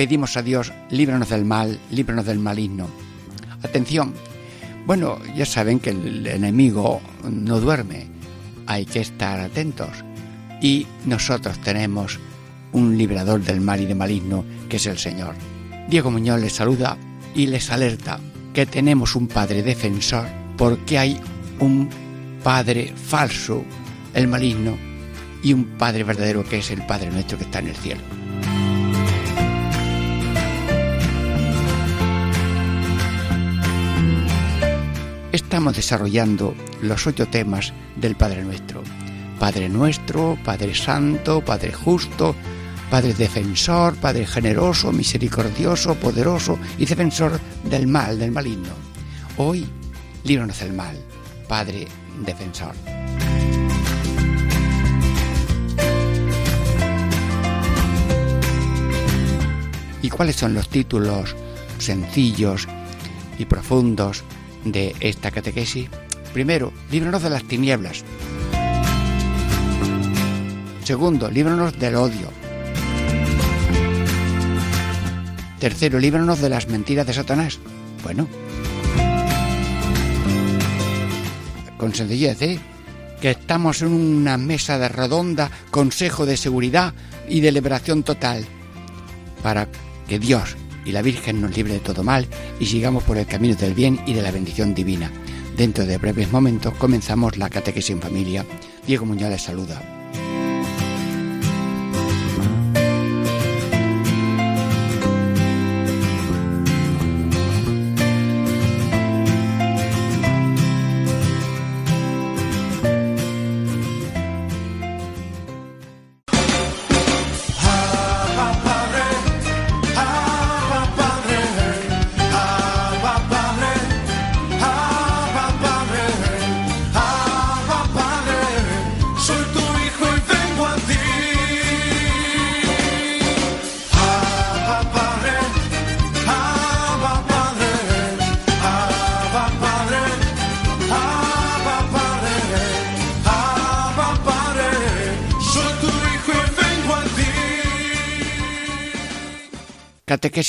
pedimos a Dios, líbranos del mal, líbranos del maligno. Atención, bueno, ya saben que el enemigo no duerme, hay que estar atentos. Y nosotros tenemos un librador del mal y del maligno, que es el Señor. Diego Muñoz les saluda y les alerta que tenemos un Padre defensor porque hay un Padre falso, el maligno, y un Padre verdadero que es el Padre nuestro que está en el cielo. Estamos desarrollando los ocho temas del Padre Nuestro. Padre Nuestro, Padre Santo, Padre Justo, Padre Defensor, Padre Generoso, Misericordioso, Poderoso y Defensor del mal, del maligno. Hoy, líbranos del mal, Padre Defensor. ¿Y cuáles son los títulos sencillos y profundos de esta catequesis? Primero, líbranos de las tinieblas. Segundo, líbranos del odio. Tercero, líbranos de las mentiras de Satanás. Bueno, con sencillez, ¿eh? Que estamos en una mesa de redonda, consejo de seguridad y de liberación total, para que Dios y la Virgen nos libre de todo mal y sigamos por el camino del bien y de la bendición divina. Dentro de breves momentos comenzamos la catequesis en familia. Diego Muñoz les saluda.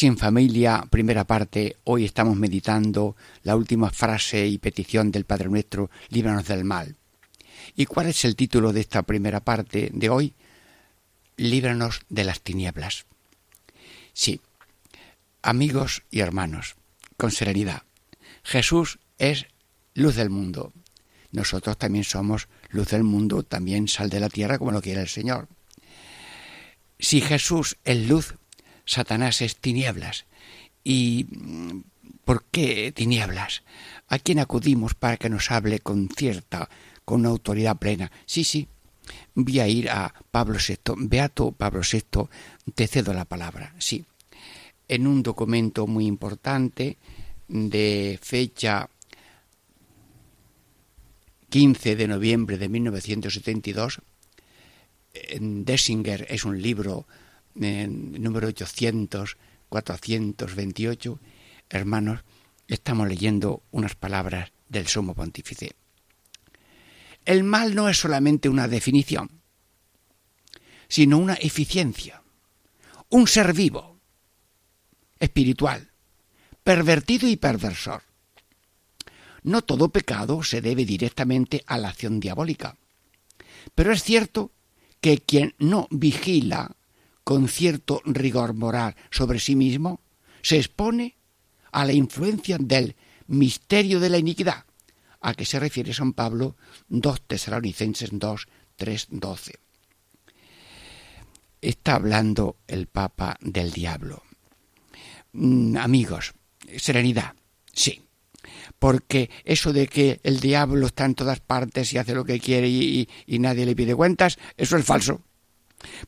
Catequesis en familia, primera parte. Hoy estamos meditando la última frase y petición del Padre Nuestro, líbranos del mal. ¿Y cuál es el título de esta primera parte de hoy? Líbranos de las tinieblas. Sí, amigos y hermanos, con serenidad. Jesús es luz del mundo. Nosotros también somos luz del mundo, también sal de la tierra como lo quiere el Señor. Si Jesús es luz, Satanás es tinieblas. ¿Y por qué tinieblas? ¿A quién acudimos para que nos hable con cierta, con autoridad plena? Sí, sí, voy a ir a Pablo VI. Beato Pablo VI, te cedo la palabra. Sí, en un documento muy importante de fecha 15 de noviembre de 1972, Dessinger es un libro número 800, 428, hermanos, estamos leyendo unas palabras del sumo pontífice. El mal no es solamente una definición, sino una eficiencia, un ser vivo, espiritual, pervertido y perversor. No todo pecado se debe directamente a la acción diabólica, pero es cierto que quien no vigila con cierto rigor moral sobre sí mismo, se expone a la influencia del misterio de la iniquidad, a que se refiere San Pablo 2 Tesalonicenses 2, 3, 12. Está hablando el Papa del diablo. Mm, amigos, serenidad, sí, porque eso de que el diablo está en todas partes y hace lo que quiere y, y nadie le pide cuentas, eso es falso.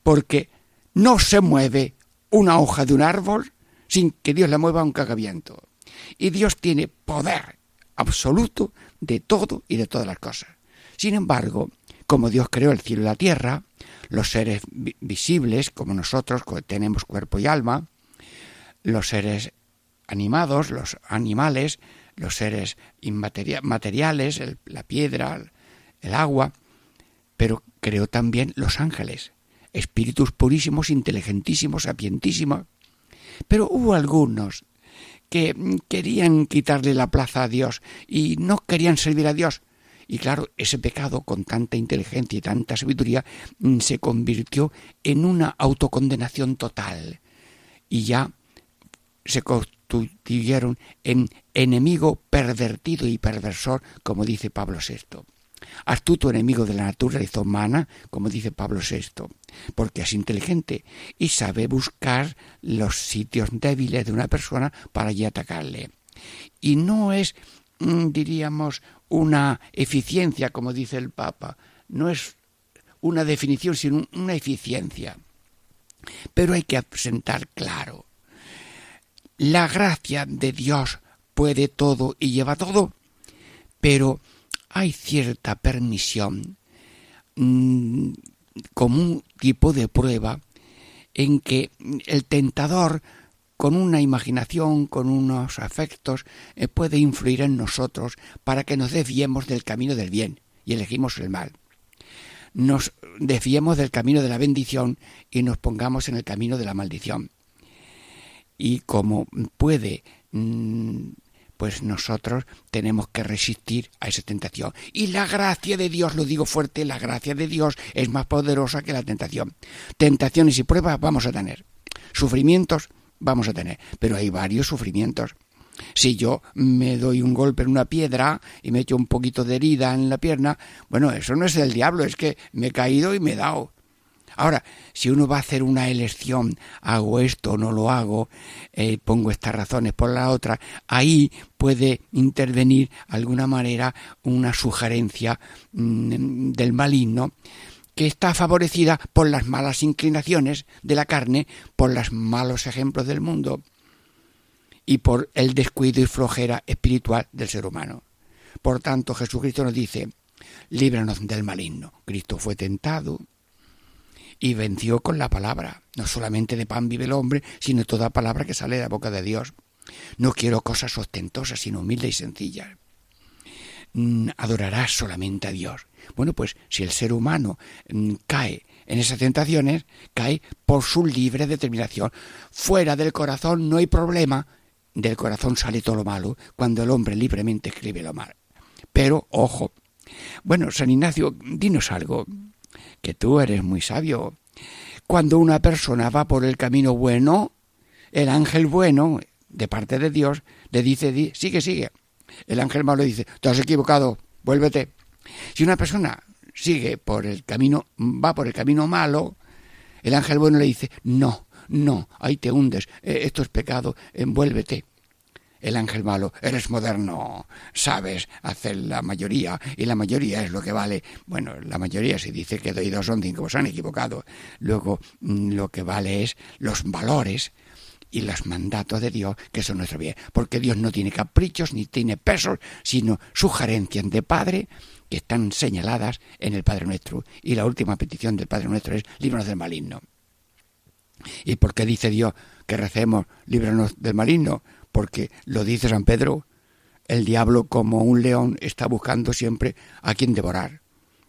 Porque no se mueve una hoja de un árbol sin que Dios la mueva un cagaviento. Y Dios tiene poder absoluto de todo y de todas las cosas. Sin embargo, como Dios creó el cielo y la tierra, los seres visibles, como nosotros, que tenemos cuerpo y alma, los seres animados, los animales, los seres inmateriales, la piedra, el agua, pero creó también los ángeles, espíritus purísimos, inteligentísimos, sapientísimos. Pero hubo algunos que querían quitarle la plaza a Dios y no querían servir a Dios. Y claro, ese pecado con tanta inteligencia y tanta sabiduría mm, se convirtió en una autocondenación total. Y ya se constituyeron en enemigo pervertido y perversor, como dice Pablo VI astuto enemigo de la naturaleza humana, como dice Pablo VI, porque es inteligente y sabe buscar los sitios débiles de una persona para allí atacarle. Y no es, mm, diríamos, una eficiencia, como dice el Papa, no es una definición, sino una eficiencia. Pero hay que asentar claro. La gracia de Dios puede todo y lleva todo, pero hay cierta permisión mm, como un tipo de prueba en que el tentador con una imaginación, con unos afectos, eh, puede influir en nosotros para que nos desviemos del camino del bien y elegimos el mal. Nos desviemos del camino de la bendición y nos pongamos en el camino de la maldición. Y como puede mm, pues nosotros tenemos que resistir a esa tentación. Y la gracia de Dios, lo digo fuerte, la gracia de Dios es más poderosa que la tentación. Tentaciones y pruebas vamos a tener. Sufrimientos vamos a tener, pero hay varios sufrimientos. Si yo me doy un golpe en una piedra y me echo un poquito de herida en la pierna, bueno, eso no es el diablo, es que me he caído y me he dado. Ahora, si uno va a hacer una elección, hago esto o no lo hago, eh, pongo estas razones por la otra, ahí puede intervenir de alguna manera una sugerencia mm, del maligno que está favorecida por las malas inclinaciones de la carne, por los malos ejemplos del mundo y por el descuido y flojera espiritual del ser humano. Por tanto, Jesucristo nos dice, líbranos del maligno. Cristo fue tentado, y venció con la palabra. No solamente de pan vive el hombre, sino toda palabra que sale de la boca de Dios. No quiero cosas ostentosas, sino humildes y sencillas. Mm, adorarás solamente a Dios. Bueno, pues si el ser humano mm, cae en esas tentaciones, cae por su libre determinación. Fuera del corazón no hay problema, del corazón sale todo lo malo cuando el hombre libremente escribe lo mal. Pero, ojo. Bueno, San Ignacio, dinos algo que tú eres muy sabio. Cuando una persona va por el camino bueno, el ángel bueno, de parte de Dios, le dice, sigue, sigue. El ángel malo dice, te has equivocado, vuélvete. Si una persona sigue por el camino, va por el camino malo, el ángel bueno le dice, no, no, ahí te hundes, eh, esto es pecado, envuélvete el ángel malo, eres moderno, sabes hacer la mayoría y la mayoría es lo que vale. Bueno, la mayoría se dice que doy dos son cinco, pues han equivocado. Luego mm, lo que vale es los valores y los mandatos de Dios que son nuestro bien. Porque Dios no tiene caprichos ni tiene pesos, sino sugerencias de Padre que están señaladas en el Padre Nuestro. Y la última petición del Padre Nuestro es líbranos del maligno. ¿Y por qué dice Dios que recemos líbranos del maligno? Porque lo dice San Pedro, el diablo como un león está buscando siempre a quien devorar.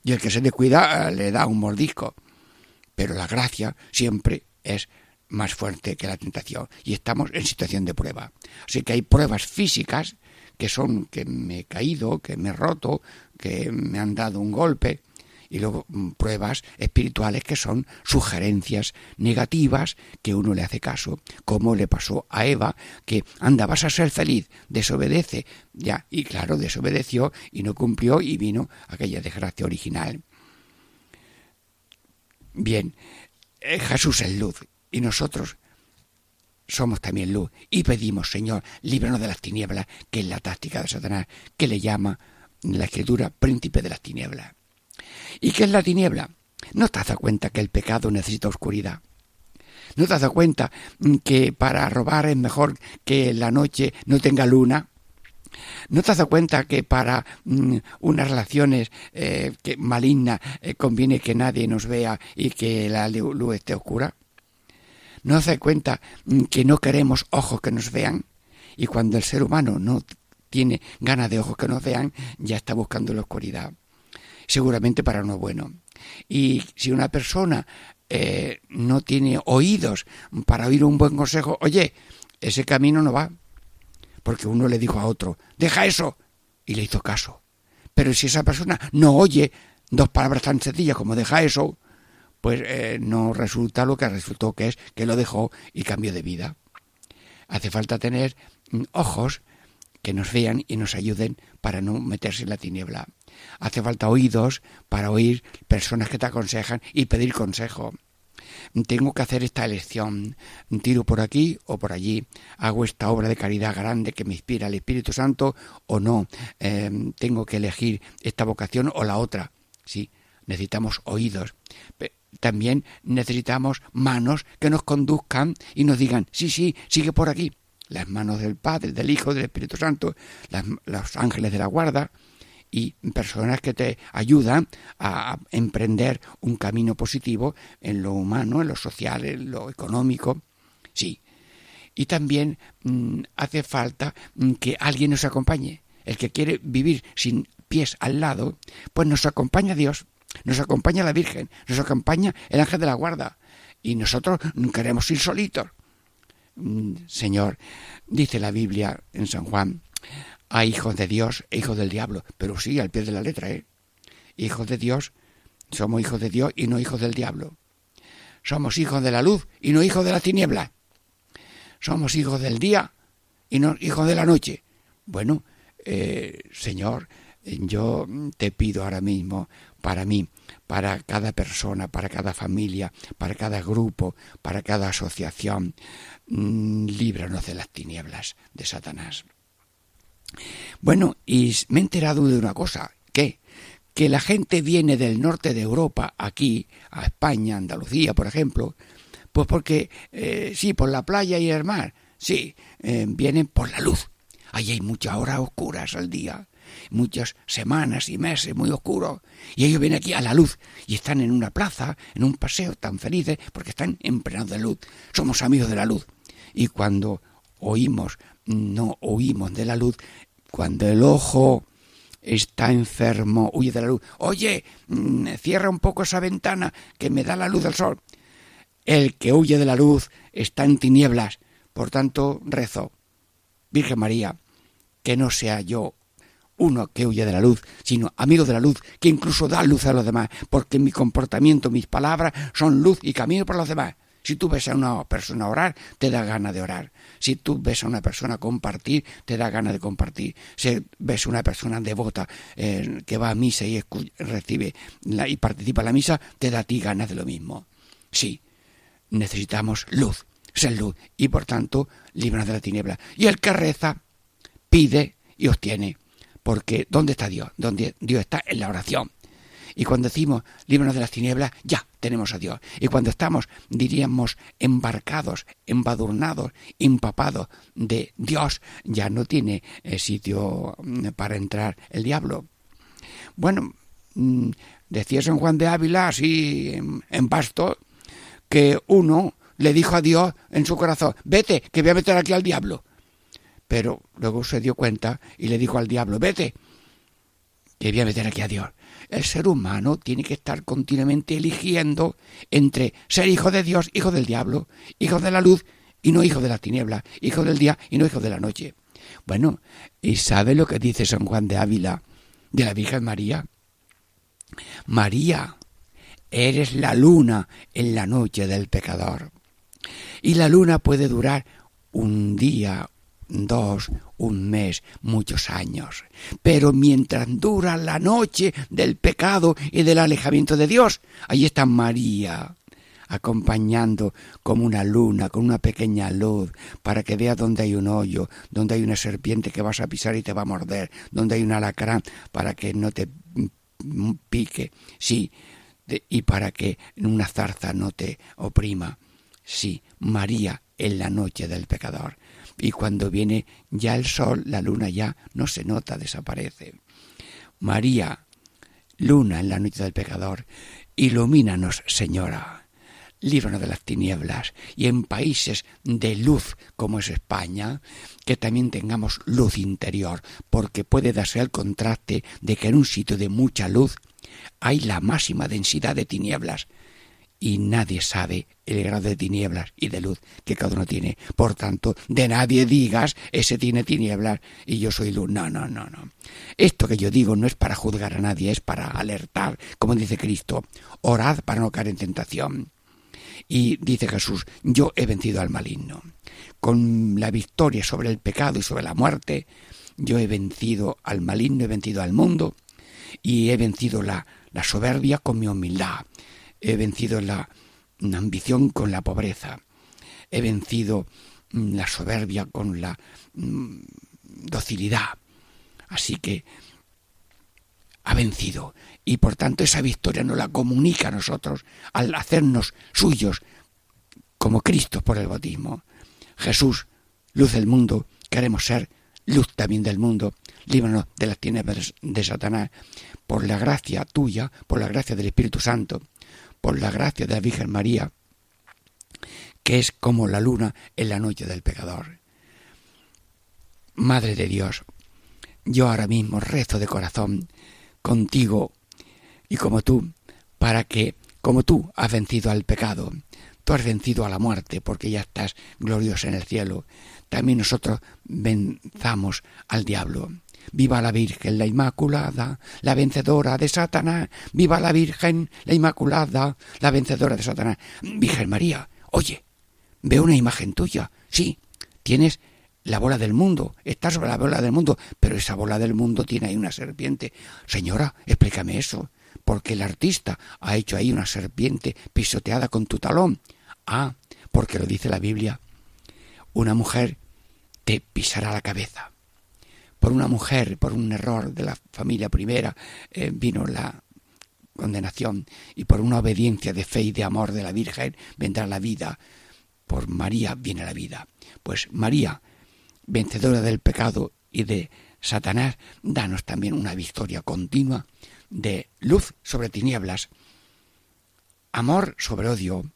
Y el que se descuida le da un mordisco. Pero la gracia siempre es más fuerte que la tentación. Y estamos en situación de prueba. Así que hay pruebas físicas que son que me he caído, que me he roto, que me han dado un golpe, y luego mm, pruebas espirituales que son sugerencias negativas que uno le hace caso, como le pasó a Eva, que anda, vas a ser feliz, desobedece, ya, y claro, desobedeció y no cumplió y vino aquella desgracia original. Bien, eh, Jesús es luz y nosotros somos también luz y pedimos, Señor, líbranos de las tinieblas, que es la táctica de Satanás, que le llama la escritura príncipe de las tinieblas. ¿Y qué es la tiniebla? ¿No te das cuenta que el pecado necesita oscuridad? ¿No te has dado cuenta que para robar es mejor que la noche no tenga luna? ¿No te has dado cuenta que para mm, unas relaciones eh, que, malignas eh, conviene que nadie nos vea y que la luz esté oscura? ¿No te das cuenta mm, que no queremos ojos que nos vean? Y cuando el ser humano no tiene ganas de ojos que nos vean, ya está buscando la oscuridad. Seguramente para uno bueno. Y si una persona eh, no tiene oídos para oír un buen consejo, oye, ese camino no va. Porque uno le dijo a otro, deja eso, y le hizo caso. Pero si esa persona no oye dos palabras tan sencillas como deja eso, pues eh, no resulta lo que resultó que es que lo dejó y cambió de vida. Hace falta tener mm, ojos que nos vean y nos ayuden para no meterse en la tiniebla. Hace falta oídos para oír personas que te aconsejan y pedir consejo. Tengo que hacer esta elección. Tiro por aquí o por allí. Hago esta obra de caridad grande que me inspira el Espíritu Santo o no. Em, tengo que elegir esta vocación o la otra. Sí, necesitamos oídos también necesitamos manos que nos conduzcan y nos digan, sí, sí, sigue por aquí. Las manos del Padre, del Hijo, del Espíritu Santo, los ángeles de la guarda y personas que te ayudan a emprender un camino positivo en lo humano, en lo social, en lo económico. Sí. Y también mm, hace falta mm, que alguien nos acompañe. El que quiere vivir sin pies al lado, pues nos acompaña Dios nos acompaña la Virgen, nos acompaña el ángel de la guarda, y nosotros queremos ir solitos. Mm, Señor, dice la Biblia en San Juan, hay hijos de Dios e hijos del diablo, pero sí, al pie de la letra, ¿eh? Hijos de Dios, somos hijos de Dios y no hijos del diablo. Somos hijos de la luz y no hijos de la tiniebla. Somos hijos del día y no hijos de la noche. Bueno, eh, Señor, yo te pido ahora mismo para mí, para cada persona, para cada familia, para cada grupo, para cada asociación. Mm, líbranos de las tinieblas de Satanás. Bueno, y me he enterado de una cosa, ¿qué? Que la gente viene del norte de Europa aquí, a España, Andalucía, por ejemplo, pues porque, eh, sí, por la playa y el mar, sí, eh, vienen por la luz. Ahí hay muchas horas oscuras al día muchas semanas y meses muy oscuros, y ellos vienen aquí a la luz y están en una plaza, en un paseo tan felices porque están empleados de luz. Somos amigos de la luz. Y cuando oímos, no oímos de la luz, cuando el ojo está enfermo, huye de la luz. Oye, mm, cierra un poco esa ventana que me da la luz del sol. El que huye de la luz está en tinieblas. Por tanto, rezo. Virgen María, que no sea yo uno que huye de la luz, sino amigo de la luz, que incluso da luz a los demás, porque mi comportamiento, mis palabras son luz y camino para los demás. Si tú ves a una persona orar, te da ganas de orar. Si tú ves a una persona compartir, te da ganas de compartir. Si ves a una persona devota eh, que va a misa y recibe y participa en la misa, te da a ti ganas de lo mismo. Sí, necesitamos luz, ser luz, y por tanto, líbranos de la tiniebla. Y el que reza, pide y obtiene porque ¿dónde está Dios? Donde Dios está en la oración. Y cuando decimos líbranos de las tinieblas, ya tenemos a Dios. Y cuando estamos, diríamos, embarcados, embadurnados, empapados de Dios, ya no tiene eh, sitio mm, para entrar el diablo. Bueno, mm, decía San Juan de Ávila, así en, en pasto, que uno le dijo a Dios en su corazón, vete, que voy a meter aquí al diablo. Pero luego se dio cuenta y le dijo al diablo, vete, que voy a meter aquí a Dios. El ser humano tiene que estar continuamente eligiendo entre ser hijo de Dios, hijo del diablo, hijo de la luz y no hijo de la tiniebla, hijo del día y no hijo de la noche. Bueno, ¿y sabe lo que dice San Juan de Ávila de la Virgen María? María, eres la luna en la noche del pecador. Y la luna puede durar un día, dos, un mes, muchos años. Pero mientras dura la noche del pecado y del alejamiento de Dios, ahí está María acompañando como una luna, con una pequeña luz, para que vea dónde hay un hoyo, donde hay una serpiente que vas a pisar y te va a morder, donde hay un alacrán para que no te pique, sí, y para que una zarza no te oprima. Sí, María en la noche del pecador. Y cuando viene ya el sol, la luna ya no se nota, desaparece. María, luna en la noche del pecador, ilumínanos, Señora líbranos de las tinieblas y en países de luz como es España, que también tengamos luz interior, porque puede darse el contraste de que en un sitio de mucha luz hay la máxima densidad de tinieblas y nadie sabe el grado de tinieblas y de luz que cada uno tiene. Por tanto, de nadie digas, ese tiene tinieblas y yo soy luz. No, no, no, no. Esto que yo digo no es para juzgar a nadie, es para alertar, como dice Cristo. Orad para no caer en tentación. Y dice Jesús, yo he vencido al maligno. Con la victoria sobre el pecado y sobre la muerte, yo he vencido al maligno, he vencido al mundo y he vencido la, la soberbia con mi humildad. He vencido la, ambición con la pobreza. He vencido mm, la soberbia con la mm, docilidad. Así que ha vencido y por tanto esa victoria nos la comunica a nosotros al hacernos suyos como Cristo por el bautismo. Jesús, luz del mundo, queremos ser luz también del mundo, líbranos de las tinieblas de Satanás, por la gracia tuya, por la gracia del Espíritu Santo, por la gracia de la Virgen María, que es como la luna en la noche del pecador. Madre de Dios, yo ahora mismo rezo de corazón contigo y como tú, para que, como tú has vencido al pecado, tú has vencido a la muerte, porque ya estás glorioso en el cielo, también nosotros venzamos al diablo. Viva la Virgen, la Inmaculada, la vencedora de Satanás. Viva la Virgen, la Inmaculada, la vencedora de Satanás. Virgen María, oye, veo una imagen tuya. Sí, tienes la bola del mundo, está sobre la bola del mundo, pero esa bola del mundo tiene ahí una serpiente. Señora, explícame eso, porque el artista ha hecho ahí una serpiente pisoteada con tu talón. Ah, porque lo dice la Biblia. Una mujer te pisará la cabeza. Por una mujer, por un error de la familia primera, eh, vino la condenación y por una obediencia de fe y de amor de la Virgen vendrá la vida. Por María viene la vida. Pues María vencedora del pecado y de Satanás, danos también una victoria continua de luz sobre tinieblas, amor sobre odio,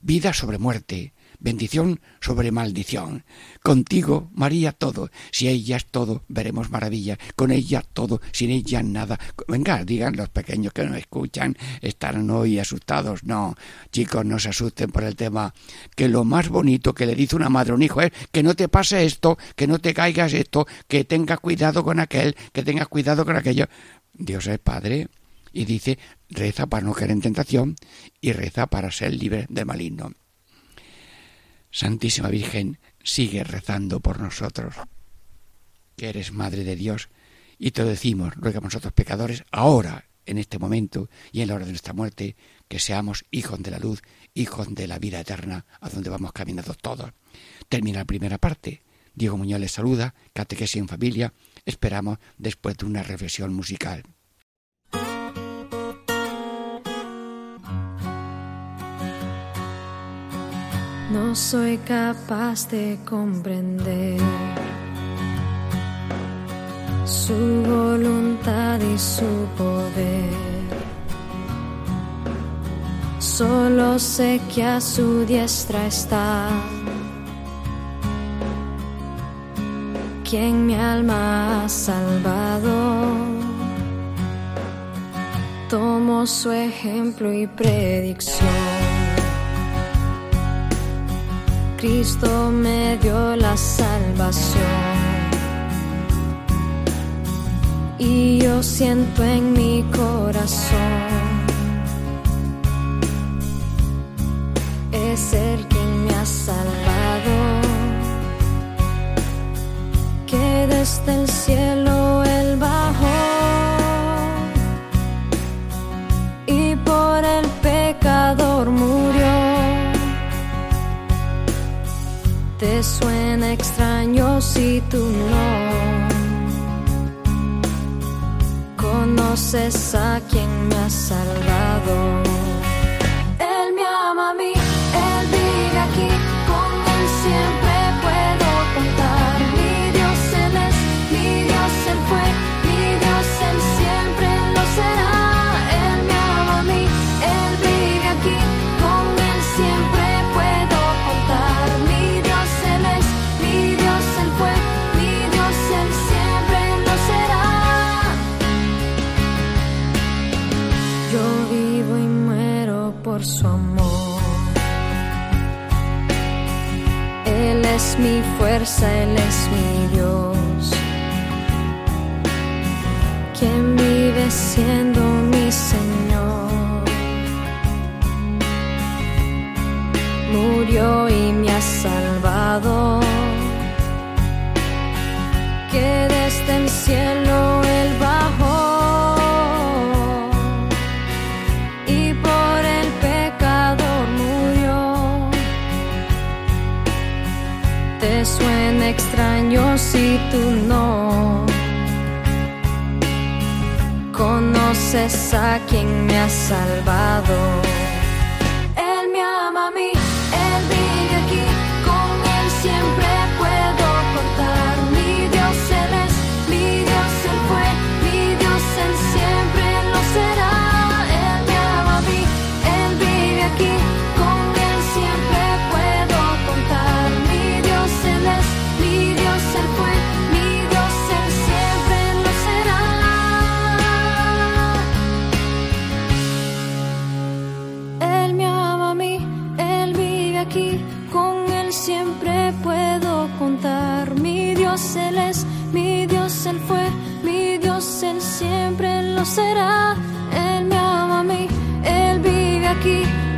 vida sobre muerte, bendición sobre maldición. Contigo, María, todo. Si ella es todo, veremos maravilla. Con ella todo, sin ella nada. Venga, digan los pequeños que no escuchan, estarán hoy asustados. No, chicos, no se asusten por el tema. Que lo más bonito que le dice una madre a un hijo es que no te pase esto, que no te caigas esto, que tengas cuidado con aquel, que tengas cuidado con aquello. Dios es Padre y dice, reza para no caer en tentación y reza para ser libre del maligno. Santísima Virgen, sigue rezando por nosotros, que eres Madre de Dios, y te decimos, ruega por nosotros pecadores, ahora, en este momento y en la hora de nuestra muerte, que seamos hijos de la luz, hijos de la vida eterna, a donde vamos caminando todos. Termina la primera parte. Diego Muñoz les saluda, catequesis en familia. Esperamos después de una reflexión musical. No soy capaz de comprender su voluntad y su poder. Solo sé que a su diestra está quien mi alma ha salvado. Tomo su ejemplo y predicción. Cristo me dio la salvación. Y yo siento en mi corazón, es el quien me ha salvado, que desde el cielo si tú no conoces a quien me ha salvado. Es mi fuerza, Él es mi Dios. Quien vive siendo Te suena extraño si tú no conoces a quien me ha salvado.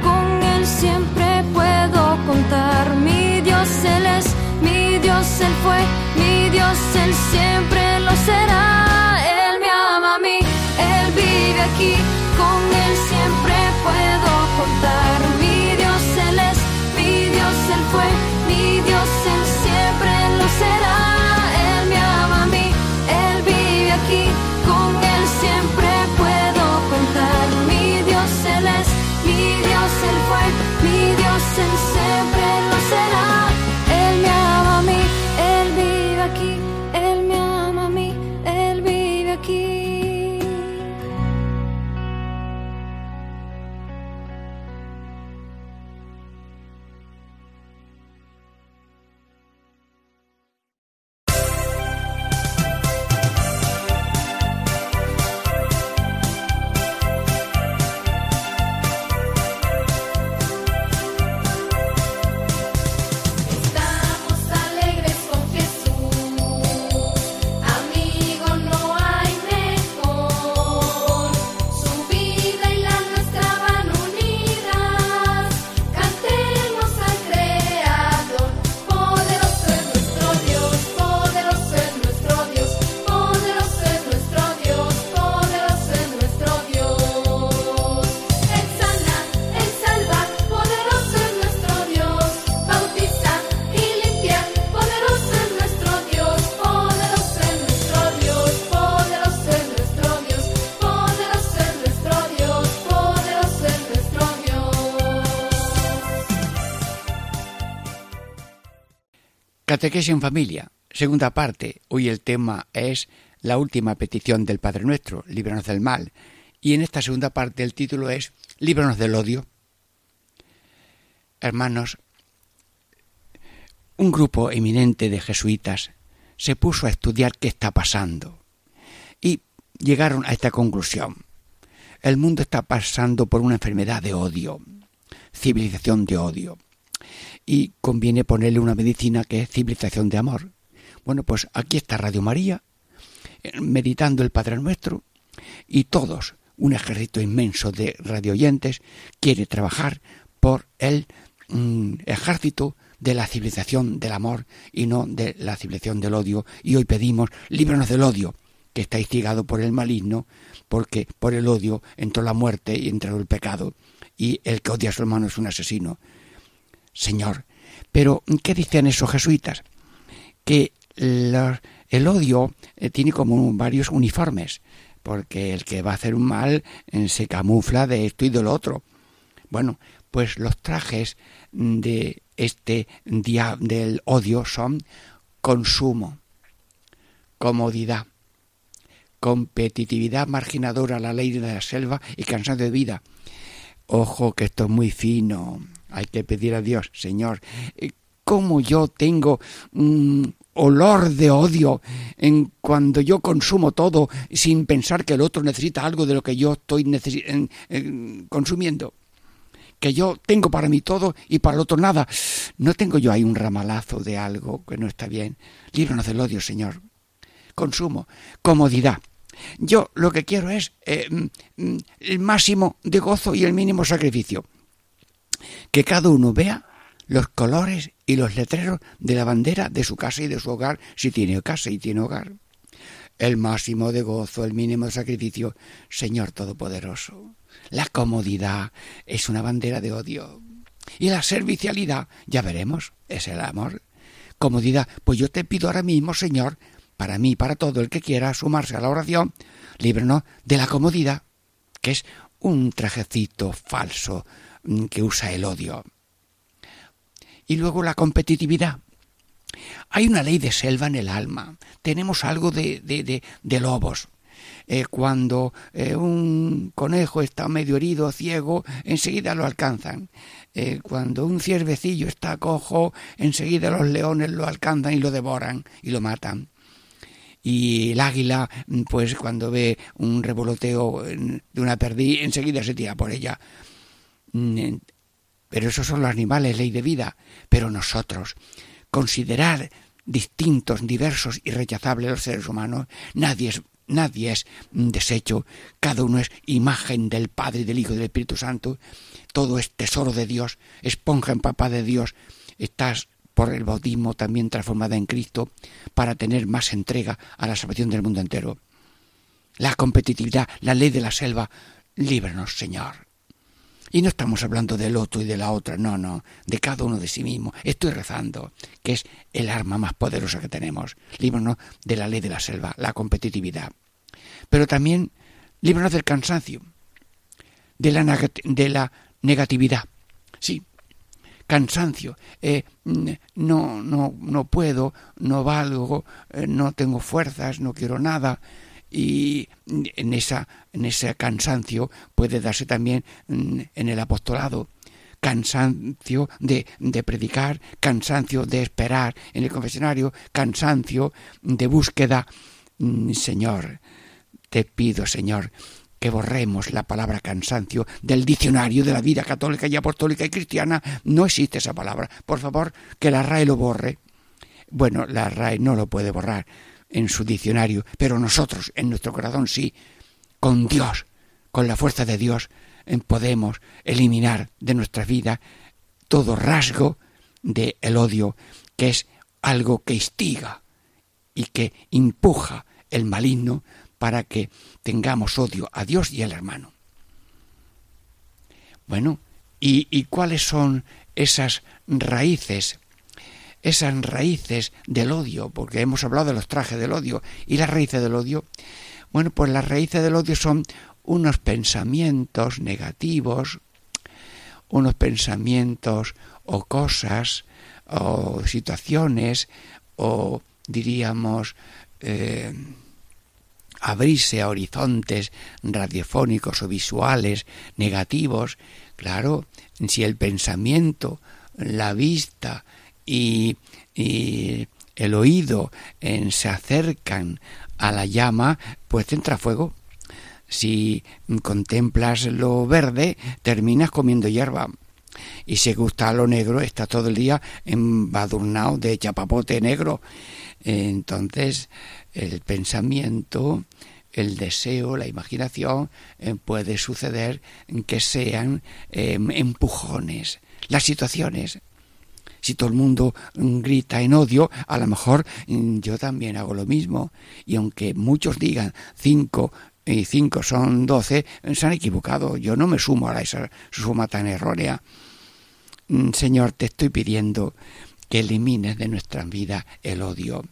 Con Él siempre puedo contar. Mi Dios Él es, mi Dios Él fue, mi Dios Él siempre lo será. Catequesis en familia, segunda parte. Hoy el tema es la última petición del Padre Nuestro, líbranos del mal. Y en esta segunda parte el título es Líbranos del odio. Hermanos, un grupo eminente de jesuitas se puso a estudiar qué está pasando y llegaron a esta conclusión. El mundo está pasando por una enfermedad de odio, civilización de odio y conviene ponerle una medicina que es civilización de amor. Bueno, pues aquí está Radio María, eh, meditando el Padre Nuestro, y todos, un ejército inmenso de radioyentes, quiere trabajar por el mm, ejército de la civilización del amor y no de la civilización del odio. Y hoy pedimos, líbranos del odio, que está instigado por el maligno, porque por el odio entró la muerte y entró el pecado, y el que odia a su hermano es un asesino. Señor. Pero, ¿qué dicen esos jesuitas? Que el odio eh, tiene como varios uniformes, porque el que va a hacer un mal eh, se camufla de esto y de lo otro. Bueno, pues los trajes de este día del odio son consumo, comodidad, competitividad marginadora, la ley de la selva y cansancio de vida. Ojo que esto es muy fino. Hay que pedir a Dios, Señor, eh, ¿cómo yo tengo un olor de odio en cuando yo consumo todo sin pensar que el otro necesita algo de lo que yo estoy consumiendo? que yo tengo para mí todo y para el otro nada. No tengo yo ahí un ramalazo de algo que no está bien. Líbranos del odio, Señor. Consumo, comodidad. Yo lo que quiero es eh, mm, mm, el máximo de gozo y el mínimo sacrificio. Que cada uno vea los colores y los letreros de la bandera de su casa y de su hogar, si tiene casa y tiene hogar. El máximo de gozo, el mínimo de sacrificio, Señor Todopoderoso. La comodidad es una bandera de odio. Y la servicialidad, ya veremos, es el amor. Comodidad, pues yo te pido ahora mismo, Señor, para mí, para todo el que quiera sumarse a la oración, líbranos de la comodidad, que es un trajecito falso que usa el odio. Y luego la competitividad. Hay una ley de selva en el alma. Tenemos algo de, de, lobos. Eh, cuando eh, un conejo está medio herido, ciego, enseguida lo alcanzan. Eh, cuando un ciervecillo está cojo, enseguida los leones lo alcanzan y lo devoran y lo matan y el águila, pues cuando ve un revoloteo de una perdiz, enseguida se tira por ella. Mm, pero esos son los animales, ley de vida. Pero nosotros, considerar distintos, diversos y rechazables los seres humanos, nadie es nadie es desecho, cada uno es imagen del Padre, del Hijo y del Espíritu Santo, todo es tesoro de Dios, esponja en papá de Dios, estás por el bautismo también transformada en Cristo para tener más entrega a la salvación del mundo entero. La competitividad, la ley de la selva, líbranos, Señor. Y no estamos hablando del otro y de la otra, no, no, de cada uno de sí mismo. Estoy rezando, que es el arma más poderosa que tenemos. Líbranos de la ley de la selva, la competitividad. Pero también líbranos del cansancio, de la, de la negatividad. Sí, cansancio, eh, no, no, no puedo, no valgo, eh, no tengo fuerzas, no quiero nada. Y en, esa, en ese cansancio puede darse también mm, en el apostolado cansancio de, de, predicar, cansancio de esperar en el confesionario, cansancio de búsqueda. Mm, Señor, te pido, Señor, que borremos la palabra cansancio del diccionario de la vida católica y apostólica y cristiana. No existe esa palabra. Por favor, que la RAE lo borre. Bueno, la RAE no lo puede borrar en su diccionario, pero nosotros, en nuestro corazón, sí, con Dios, con la fuerza de Dios, podemos eliminar de nuestra vida todo rasgo de el odio, que es algo que instiga y que empuja el maligno para que tengamos odio a Dios y al hermano. Bueno, ¿y, cuáles son esas raíces? Esas raíces del odio, porque hemos hablado de los trajes del odio. ¿Y las raíces del odio? Bueno, pues las raíces del odio son unos pensamientos negativos, unos pensamientos o cosas o situaciones o diríamos eh, abrirse a horizontes radiofónicos o visuales negativos, claro, si el pensamiento, la vista y, el oído se acercan a la llama, pues entra fuego. Si contemplas lo verde, terminas comiendo hierba. Y si gusta lo negro, está todo el día embadurnado de chapapote negro. Entonces, el pensamiento, el deseo, la imaginación, eh, puede suceder que sean em, empujones. Las situaciones. Si todo el mundo mm, grita en odio, a lo mejor mm, yo también hago lo mismo. Y aunque muchos digan cinco y cinco son doce, se han equivocado. Yo no me sumo a esa suma tan errónea. Mm, Señor, te estoy pidiendo que elimines de nuestra vida el odio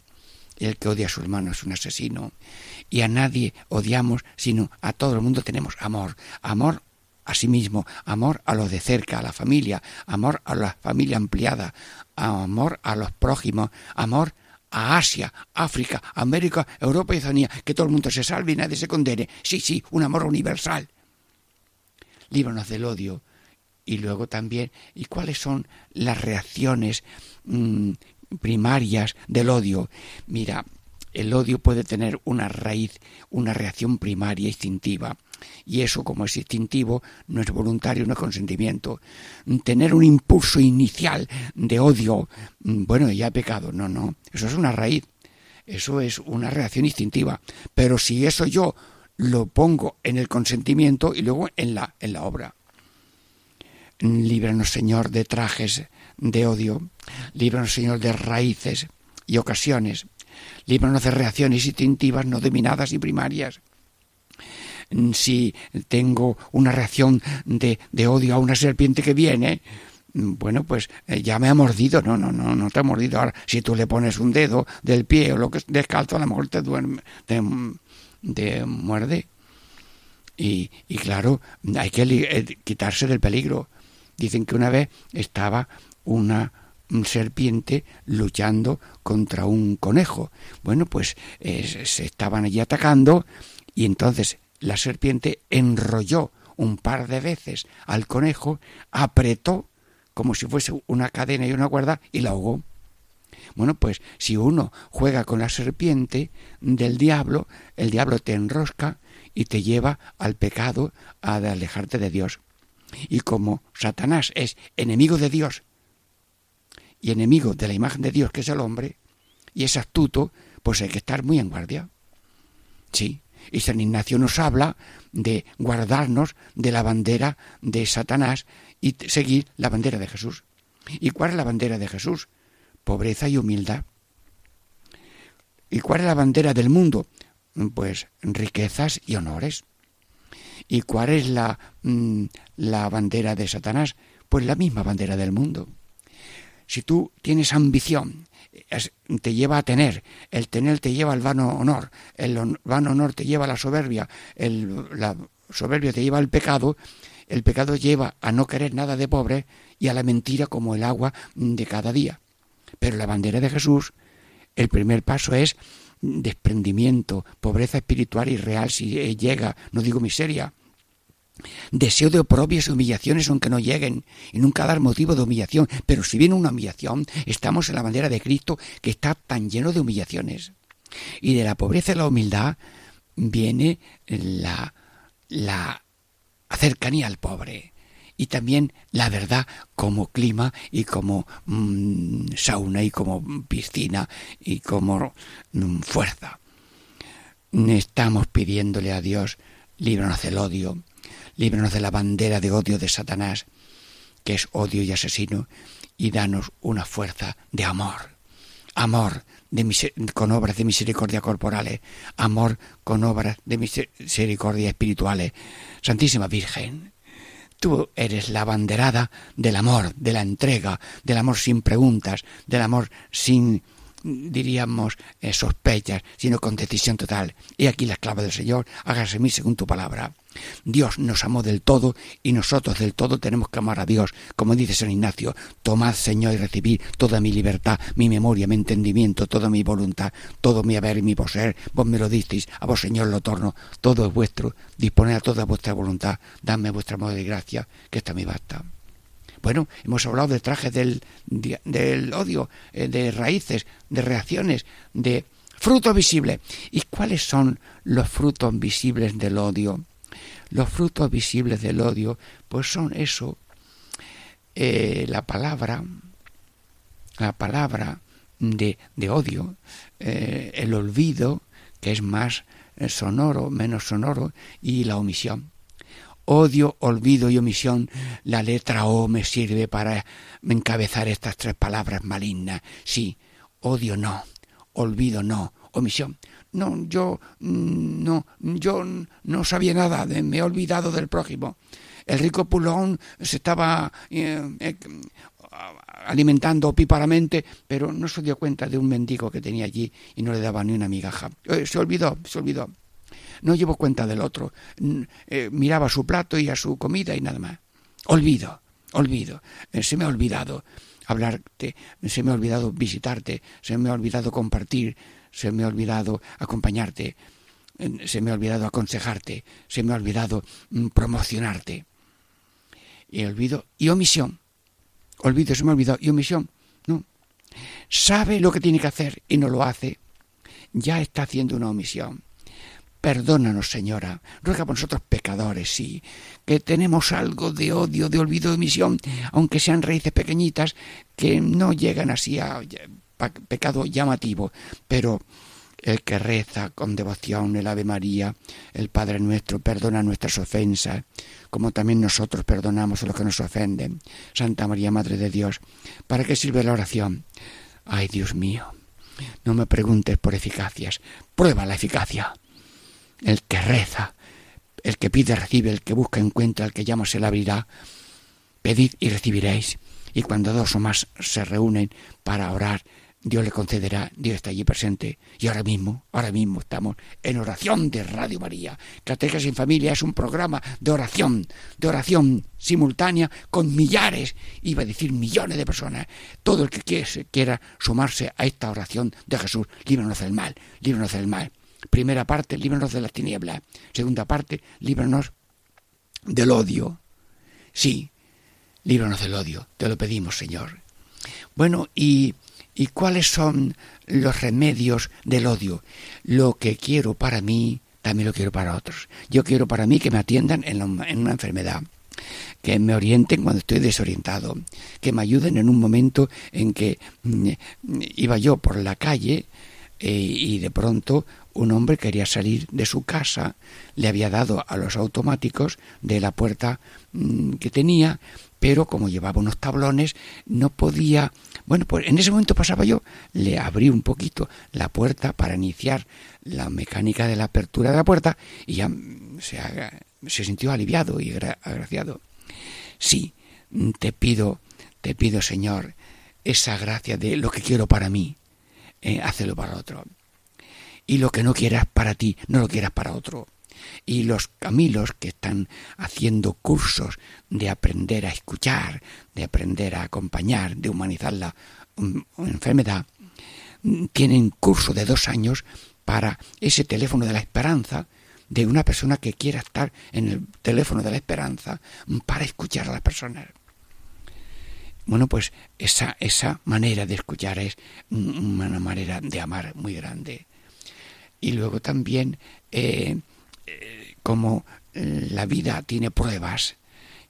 el que odia a su hermano es un asesino. Y a nadie odiamos, sino a todo el mundo tenemos amor. Amor a sí mismo, amor a los de cerca, a la familia, amor a la familia ampliada, amor a los prójimos, amor a Asia, África, América, Europa y Oceanía, que todo el mundo se salve y nadie se condene. Sí, sí, un amor universal. Líbranos del odio. Y luego también, ¿y cuáles son las reacciones mm, primarias del odio. Mira, el odio puede tener una raíz, una reacción primaria instintiva. Y eso, como es instintivo, no es voluntario, no es consentimiento. Tener un impulso inicial de odio, mm, bueno, ya pecado, no, no, eso es una raíz, eso es una reacción instintiva. Pero si eso yo lo pongo en el consentimiento y luego en la, en la obra. Líbranos, Señor, de trajes de odio, líbranos, Señor, de raíces y ocasiones, líbranos de reacciones instintivas no dominadas y primarias. Si tengo una reacción de, de odio a una serpiente que viene, bueno, pues eh, ya me ha mordido. No, no, no, no te ha mordido. Ahora, si tú le pones un dedo del pie o lo que es descalzo, a lo mejor te duerme, te, de muerde. Y, y claro, hay que eh, quitarse del peligro. Dicen que una vez estaba una serpiente luchando contra un conejo. Bueno, pues se estaban allí atacando y entonces la serpiente enrolló un par de veces al conejo, apretó como si fuese una cadena y una cuerda y la ahogó. Bueno, pues si uno juega con la serpiente del diablo, el diablo te enrosca y te lleva al pecado, a alejarte de Dios. Y como Satanás es enemigo de Dios y enemigo de la imagen de Dios, que es el hombre, y es astuto, pues hay que estar muy en guardia. Sí, y San Ignacio nos habla de guardarnos de la bandera de Satanás y seguir la bandera de Jesús. ¿Y cuál es la bandera de Jesús? Pobreza y humildad. ¿Y cuál es la bandera del mundo? Pues riquezas y honores. ¿Y cuál es la, mm, la bandera de Satanás? Pues la misma bandera del mundo. Si tú tienes ambición, te lleva a tener, el tener te lleva al vano honor, el vano honor te lleva a la soberbia, el, la soberbia te lleva al pecado, el pecado lleva a no querer nada de pobre y a la mentira como el agua de cada día. Pero la bandera de Jesús, el primer paso es desprendimiento, pobreza espiritual y real si llega, no digo miseria. Deseo de oprobios y humillaciones aunque no lleguen, y nunca dar motivo de humillación, pero si viene una humillación, estamos en la bandera de Cristo que está tan lleno de humillaciones. Y de la pobreza y la humildad viene la, la cercanía al pobre, y también la verdad como clima y como mm, sauna y como piscina y como mm, fuerza. Estamos pidiéndole a Dios, líbranos del odio, líbranos de la bandera de odio de Satanás, que es odio y asesino, y danos una fuerza de amor. Amor con obras de misericordia corporales, amor con obras de misericordia espirituales. Santísima Virgen, Tú eres la banderada del amor, de la entrega, del amor sin preguntas, del amor sin diríamos eh, sospechas, sino con decisión total. Y aquí la esclava del Señor, hágase mí según tu palabra. Dios nos amó del todo y nosotros del todo tenemos que amar a Dios. Como dice San Ignacio, tomad, Señor, y recibid toda mi libertad, mi memoria, mi entendimiento, toda mi voluntad, todo mi haber y mi poseer. Vos me lo disteis, a vos, Señor, lo torno. Todo es vuestro. Disponed a toda vuestra voluntad. Dadme vuestra modo de gracia, que esta me basta. Bueno, hemos hablado de trajes del, del odio, eh, de raíces, de reacciones, de fruto visible. ¿Y cuáles son los frutos visibles del odio? Los frutos visibles del odio, pues son eso, eh, la palabra, la palabra de, de odio, eh, el olvido, que es más sonoro, menos sonoro, y la omisión. Odio, olvido y omisión, la letra O me sirve para encabezar estas tres palabras malignas. Sí, odio no, olvido no, omisión no, yo mm, no, yo no sabía nada, me he olvidado del prójimo. El rico Pulón se estaba eh, eh, alimentando píparamente, pero no se dio cuenta de un mendigo que tenía allí y no le daba ni una migaja. Eh, se olvidó, se olvidó. No llevó cuenta del otro. miraba su plato y a su comida y nada más. Olvido, olvido. se me ha olvidado hablarte, se me ha olvidado visitarte, se me ha olvidado compartir, se me ha olvidado acompañarte, se me ha olvidado aconsejarte, se me ha olvidado mm, promocionarte. Y olvido y omisión. Olvido, se me ha olvidado y omisión. No. Sabe lo que tiene que hacer y no lo hace. Ya está haciendo una omisión. Perdónanos, Señora. Ruega por nosotros pecadores, sí, que tenemos algo de odio, de olvido de misión, aunque sean raíces pequeñitas que no llegan así a pecado llamativo, pero el que reza con devoción el Ave María, el Padre nuestro, perdona nuestras ofensas, como también nosotros perdonamos a los que nos ofenden. Santa María, Madre de Dios, ¿para qué sirve la oración? Ay, Dios mío, no me preguntes por eficacias, prueba la eficacia. El que reza, el que pide recibe, el que busca encuentra, el que llama se le abrirá. Pedid y recibiréis. Y cuando dos o más se reúnen para orar, Dios le concederá, Dios está allí presente. Y ahora mismo, ahora mismo estamos en oración de Radio María. Catequesis en Familia es un programa de oración, de oración simultánea con millares, iba a decir millones de personas. Todo el que quiera sumarse a esta oración de Jesús, líbranos del mal, líbranos del mal. Primera parte, líbranos de las tinieblas. Segunda parte, líbranos del odio. Sí, líbranos del odio, te lo pedimos, Señor. Bueno, y ¿Y cuáles son los remedios del odio? Lo que quiero para mí, también lo quiero para otros. Yo quiero para mí que me atiendan en, una enfermedad, que me orienten cuando estoy desorientado, que me ayuden en un momento en que mm, iba yo por la calle eh, y de pronto un hombre quería salir de su casa, le había dado a los automáticos de la puerta mm, que tenía, pero como llevaba unos tablones no podía bueno, pues en ese momento pasaba yo, le abrí un poquito la puerta para iniciar la mecánica de la apertura de la puerta y ya se, se sintió aliviado y agraciado. Sí, te pido, te pido, Señor, esa gracia de lo que quiero para mí, eh, para otro. Y lo que no quieras para ti, no lo quieras para otro y los camilos que están haciendo cursos de aprender a escuchar, de aprender a acompañar, de humanizar la um, enfermedad, tienen curso de dos años para ese teléfono de la esperanza de una persona que quiera estar en el teléfono de la esperanza para escuchar a las personas. Bueno, pues esa, esa manera de escuchar es una manera de amar muy grande. Y luego también eh, como eh, la vida tiene pruebas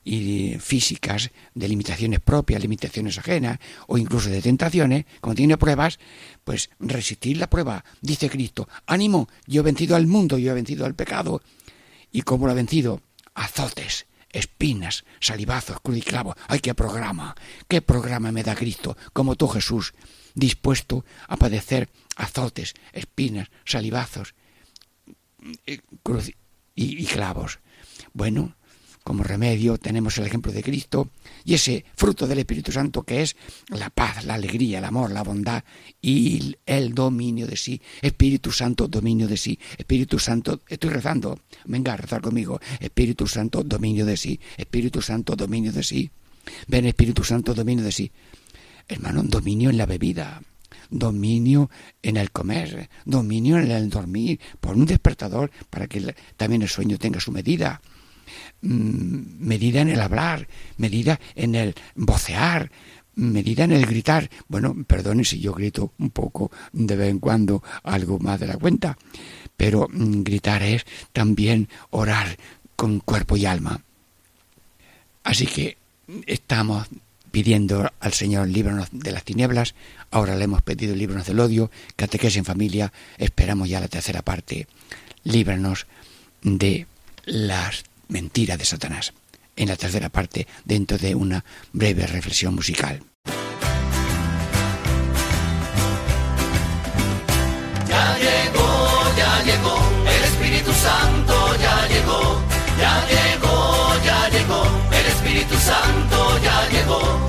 y físicas de limitaciones propias, limitaciones ajenas o incluso de tentaciones, como tiene pruebas, pues resistir la prueba, dice Cristo, ánimo, yo he vencido al mundo, yo he vencido al pecado. ¿Y cómo lo ha vencido? Azotes, espinas, salivazos, cruz y clavo. ¡Ay, qué programa! ¿Qué programa me da Cristo, como tú Jesús, dispuesto a padecer azotes, espinas, salivazos, eh, cruz y, clavos. Bueno, como remedio tenemos el ejemplo de Cristo y ese fruto del Espíritu Santo que es la paz, la alegría, el amor, la bondad y el dominio de sí. Espíritu Santo, dominio de sí. Espíritu Santo, estoy rezando, venga a rezar conmigo. Espíritu Santo, dominio de sí. Espíritu Santo, dominio de sí. Ven Espíritu Santo, dominio de sí. Hermano, dominio en la bebida dominio en el comer, dominio en el dormir, por un despertador para que también el sueño tenga su medida, mm, medida en el hablar, medida en el vocear, medida en el gritar. Bueno, perdone si yo grito un poco de vez en cuando algo más de la cuenta, pero mm, gritar es también orar con cuerpo y alma. Así que estamos pidiendo al Señor líbranos de las tinieblas, ahora le hemos pedido líbranos del odio, catequesis en familia, esperamos ya la tercera parte, líbranos de las mentiras de Satanás, en la tercera parte, dentro de una breve reflexión musical. Ya llegó, ya llegó, el Espíritu Santo ya llegó, ya llegó, ya llegó, el Espíritu Santo ya llegó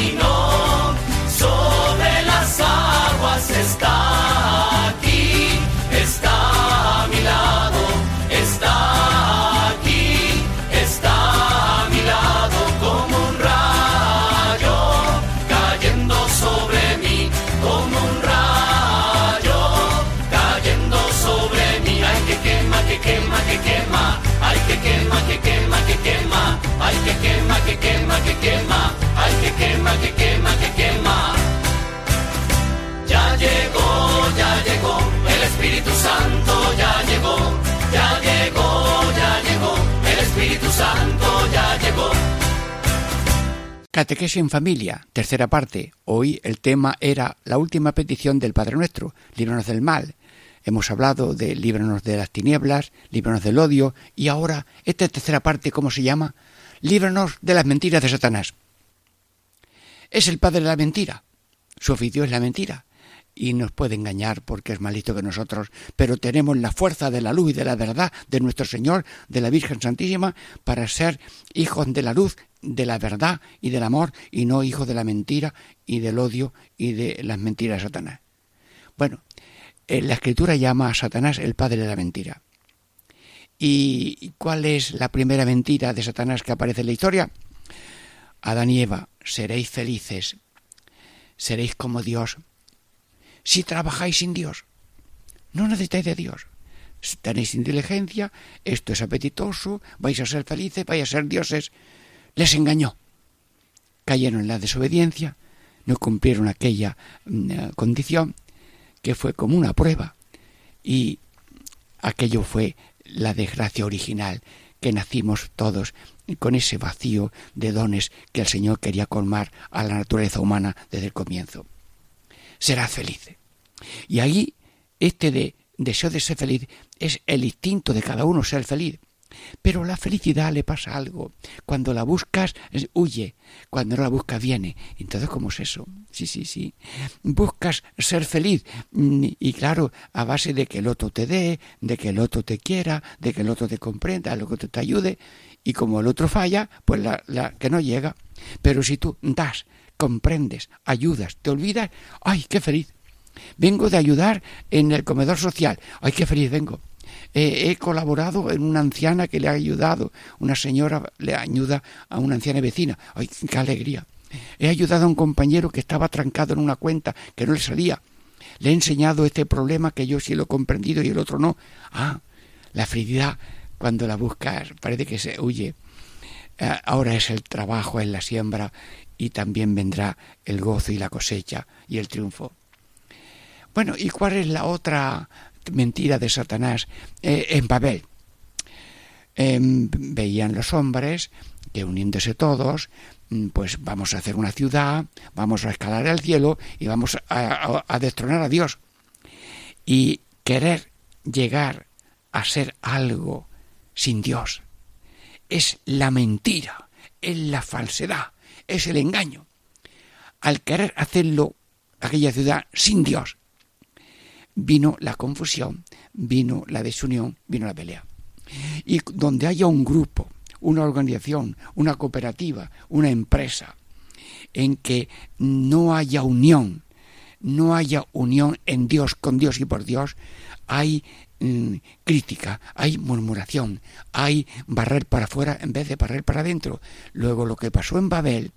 que quema, que quema, ay que quema, que quema, que quema. Ya llegó, ya llegó, el Espíritu Santo ya llegó, ya llegó, ya llegó, el Espíritu Santo ya llegó. Catequesis en familia, tercera parte. Hoy el tema era la última petición del Padre Nuestro, líbranos del mal. Hemos hablado de líbranos de las tinieblas, líbranos del odio y ahora esta tercera parte, ¿cómo se llama? Líbranos de las mentiras de Satanás. Es el padre de la mentira. Su oficio es la mentira y nos puede engañar porque es más listo que nosotros, pero tenemos la fuerza de la luz y de la verdad de nuestro Señor, de la Virgen Santísima, para ser hijos de la luz, de la verdad y del amor, y no hijos de la mentira y del odio y de las mentiras de Satanás. Bueno, eh, la Escritura llama a Satanás el padre de la mentira. ¿Y cuál es la primera mentira de Satanás que aparece en la historia? Adán y Eva, seréis felices, seréis como Dios, si trabajáis sin Dios. No necesitáis de Dios. Tenéis inteligencia, esto es apetitoso, vais a ser felices, vais a ser dioses. Les engañó. Cayeron en la desobediencia, no cumplieron aquella mm, eh, condición que fue como una prueba. Y aquello fue la desgracia original, que nacimos todos con ese vacío de dones que el Señor quería colmar a la naturaleza humana desde el comienzo serás feliz. Y ahí, este de deseo de ser feliz es el instinto de cada uno ser feliz. Pero la felicidad le pasa algo. Cuando la buscas, huye. Cuando no la buscas, viene. Entonces, ¿cómo es eso? Sí, sí, sí. Buscas ser feliz. Mm, y claro, a base de que el otro te dé, de que el otro te quiera, de que el otro te comprenda, de que te ayude. Y como el otro falla, pues la que no llega. Pero si tú das, comprendes, ayudas, te olvidas, ¡ay, qué feliz! Vengo de ayudar en el comedor social, ¡ay, qué feliz vengo! He colaborado en una anciana que le ha ayudado, una señora le ayuda a una anciana vecina, ¡ay, qué alegría! He ayudado a un compañero que estaba trancado en una cuenta que no le salía. Le he enseñado este problema que yo sí lo he comprendido y el otro no. Ah, la felicidad cuando la buscas parece que se huye. Eh, ahora es el trabajo, es la siembra y también vendrá el gozo y la cosecha y el triunfo. Bueno, ¿y cuál es la otra mentira de Satanás eh, en Babel? Em, veían los hombres que uniéndose todos, mm, pues vamos a hacer una ciudad, vamos a escalar el cielo y vamos a destronar a Dios. Y querer llegar a ser algo sin Dios es la mentira, es la falsedad, es el engaño. Al querer hacerlo aquella ciudad sin Dios, vino la confusión, vino la desunión, vino la pelea. Y donde haya un grupo, una organización, una cooperativa, una empresa, en que no haya unión, no haya unión en Dios, con Dios y por Dios, hay mm, crítica, hay murmuración, hay barrer para afuera en vez de barrer para adentro. Luego lo que pasó en Babel